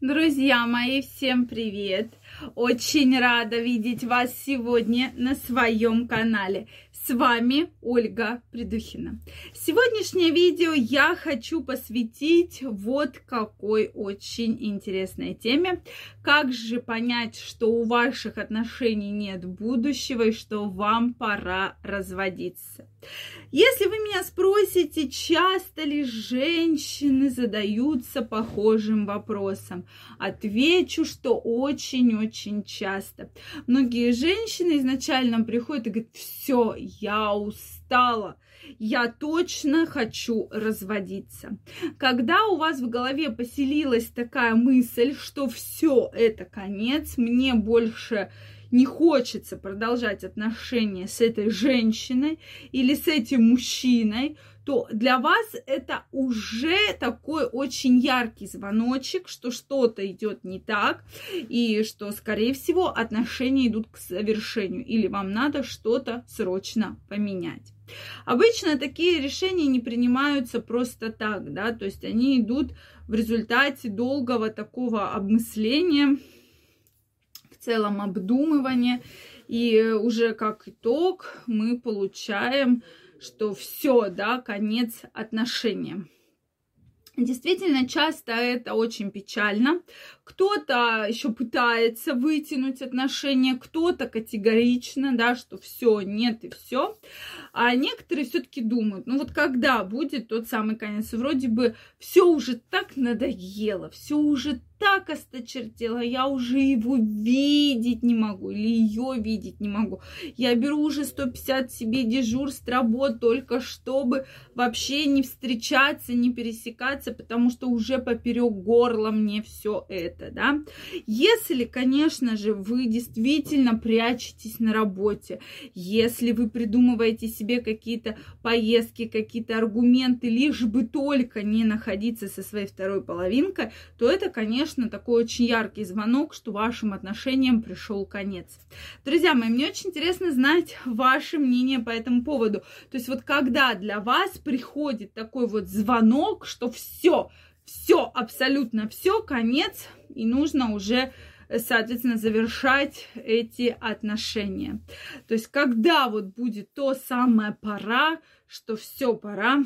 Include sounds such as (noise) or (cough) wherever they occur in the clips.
Друзья мои, всем привет! Очень рада видеть вас сегодня на своем канале. С вами Ольга Придухина. Сегодняшнее видео я хочу посвятить вот какой очень интересной теме. Как же понять, что у ваших отношений нет будущего и что вам пора разводиться? Если вы меня спросите, часто ли женщины задаются похожим вопросом, отвечу, что очень-очень часто. Многие женщины изначально приходят и говорят, все, я устала, я точно хочу разводиться. Когда у вас в голове поселилась такая мысль, что все это конец, мне больше не хочется продолжать отношения с этой женщиной или с этим мужчиной, то для вас это уже такой очень яркий звоночек, что что-то идет не так, и что, скорее всего, отношения идут к завершению, или вам надо что-то срочно поменять. Обычно такие решения не принимаются просто так, да, то есть они идут в результате долгого такого обмысления, целом обдумывание. И уже как итог мы получаем, что все, да, конец отношениям. Действительно, часто это очень печально. Кто-то еще пытается вытянуть отношения, кто-то категорично, да, что все, нет и все. А некоторые все-таки думают, ну вот когда будет тот самый конец, вроде бы все уже так надоело, все уже так осточертела, я уже его видеть не могу, или ее видеть не могу. Я беру уже 150 себе дежурств работ только чтобы вообще не встречаться, не пересекаться, потому что уже поперек горла мне все это, да. Если, конечно же, вы действительно прячетесь на работе, если вы придумываете себе какие-то поездки, какие-то аргументы, лишь бы только не находиться со своей второй половинкой, то это, конечно, такой очень яркий звонок, что вашим отношениям пришел конец. Друзья мои, мне очень интересно знать ваше мнение по этому поводу. То есть вот когда для вас приходит такой вот звонок, что все, все, абсолютно все, конец, и нужно уже соответственно, завершать эти отношения. То есть, когда вот будет то самое пора, что все пора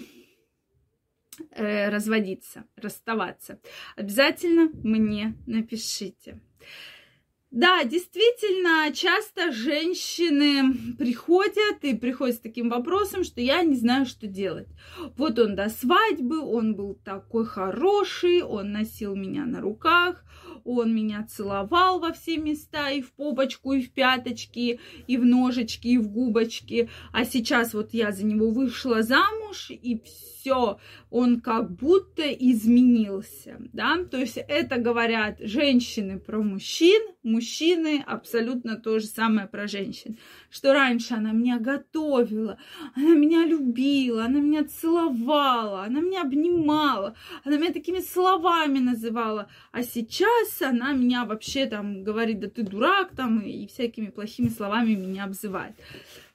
э, разводиться, расставаться, обязательно мне напишите. Да, действительно, часто женщины приходят и приходят с таким вопросом, что я не знаю, что делать. Вот он до свадьбы, он был такой хороший, он носил меня на руках, он меня целовал во все места, и в попочку, и в пяточки, и в ножечки, и в губочки. А сейчас вот я за него вышла замуж, и все, он как будто изменился, да. То есть это говорят женщины про мужчин, мужчины абсолютно то же самое про женщин. Что раньше она меня готовила, она меня любила, она меня целовала, она меня обнимала, она меня такими словами называла, а сейчас она меня вообще там говорит, да ты дурак там, и всякими плохими словами меня обзывает.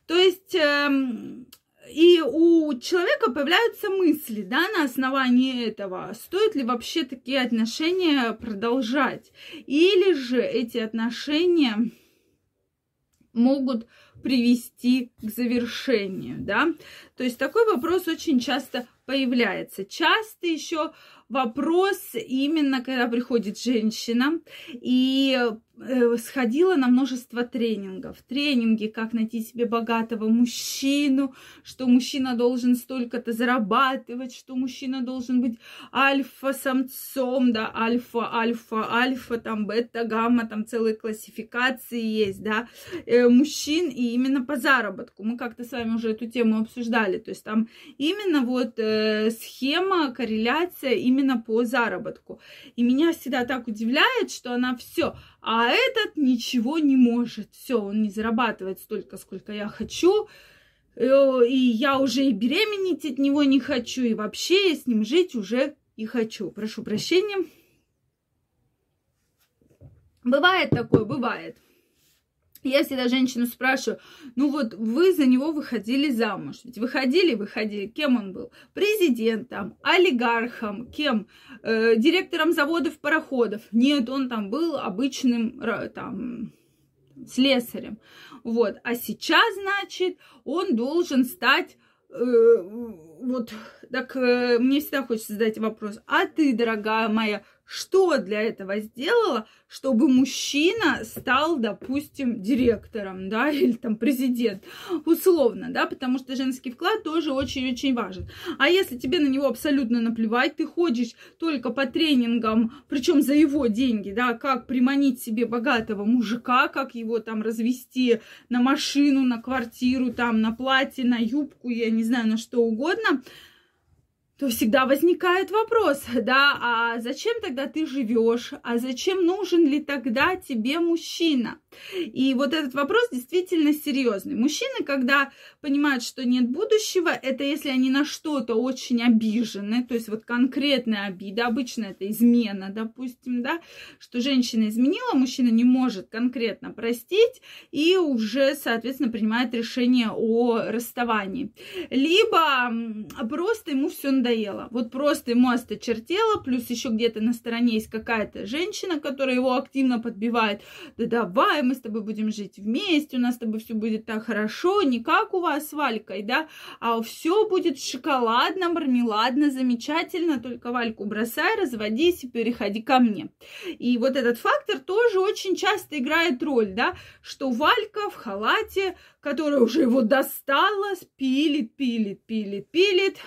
То есть эм, и у человека появляются мысли, да, на основании этого, стоит ли вообще такие отношения продолжать, или же эти отношения могут привести к завершению, да. То есть такой вопрос очень часто появляется. Часто еще вопрос именно, когда приходит женщина и сходила на множество тренингов. Тренинги, как найти себе богатого мужчину, что мужчина должен столько-то зарабатывать, что мужчина должен быть альфа-самцом, да, альфа, альфа, альфа, там, бета, гамма, там целые классификации есть, да, э, мужчин и именно по заработку. Мы как-то с вами уже эту тему обсуждали, то есть там именно вот э, схема, корреляция именно по заработку. И меня всегда так удивляет, что она все а этот ничего не может. Все, он не зарабатывает столько, сколько я хочу. Э, и я уже и беременеть от него не хочу, и вообще я с ним жить уже и хочу. Прошу прощения. Бывает такое, бывает. Я всегда женщину спрашиваю, ну вот вы за него выходили замуж. Ведь выходили, выходили. Кем он был? Президентом, олигархом, кем? Э, директором заводов, пароходов. Нет, он там был обычным там, слесарем. Вот. А сейчас, значит, он должен стать э, вот так э, мне всегда хочется задать вопрос. А ты, дорогая моя, что для этого сделала, чтобы мужчина стал, допустим, директором, да, (laughs) или там президент, условно, да, потому что женский вклад тоже очень-очень важен. А если тебе на него абсолютно наплевать, ты ходишь только по тренингам, причем за его деньги, да, как приманить себе богатого мужика, как его там развести на машину, на квартиру, там, на платье, на юбку, я не знаю, на что угодно, то всегда возникает вопрос, (laughs) да, а зачем тогда ты живешь, а зачем нужен ли тогда тебе мужчина? И вот этот вопрос действительно серьезный. Мужчины, когда понимают, что нет будущего, это если они на что-то очень обижены, то есть вот конкретная обида, обычно это измена, допустим, да, что женщина изменила, мужчина не может конкретно простить и уже, соответственно, принимает решение о расставании. Либо просто ему все надоело. Вот просто ему осточертело, плюс еще где-то на стороне есть какая-то женщина, которая его активно подбивает. Да давай, мы с тобой будем жить вместе, у нас с тобой все будет так хорошо, не как у вас с Валькой, да, а все будет шоколадно, мармеладно, замечательно, только Вальку бросай, разводись и переходи ко мне. И вот этот фактор тоже очень часто играет роль, да, что Валька в халате, которая уже его достала, пилит, пилит, пилит, пилит,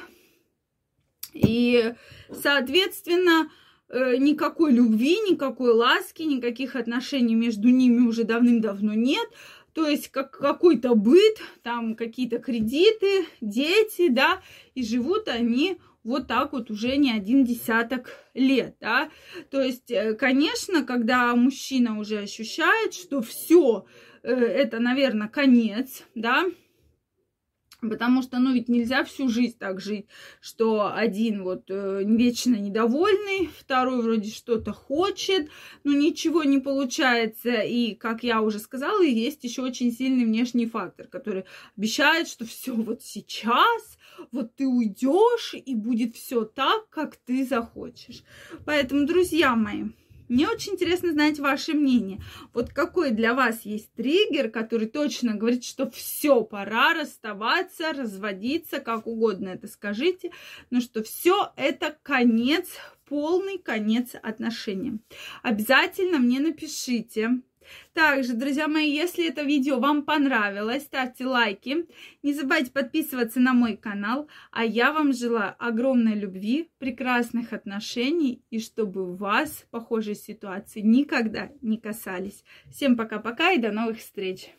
и, соответственно, э, никакой любви, никакой ласки, никаких отношений между ними уже давным-давно нет. То есть как какой-то быт, там какие-то кредиты, дети, да, и живут они вот так вот уже не один десяток лет, да. То есть, э, конечно, когда мужчина уже ощущает, что все, э, это, наверное, конец, да, Потому что, ну, ведь нельзя всю жизнь так жить, что один вот э, вечно недовольный, второй вроде что-то хочет, но ничего не получается. И, как я уже сказала, есть еще очень сильный внешний фактор, который обещает, что все вот сейчас, вот ты уйдешь, и будет все так, как ты захочешь. Поэтому, друзья мои, мне очень интересно знать ваше мнение. Вот какой для вас есть триггер, который точно говорит, что все, пора расставаться, разводиться, как угодно это скажите, но что все это конец, полный конец отношениям. Обязательно мне напишите, также, друзья мои, если это видео вам понравилось, ставьте лайки. Не забывайте подписываться на мой канал. А я вам желаю огромной любви, прекрасных отношений и чтобы вас похожие ситуации никогда не касались. Всем пока-пока и до новых встреч!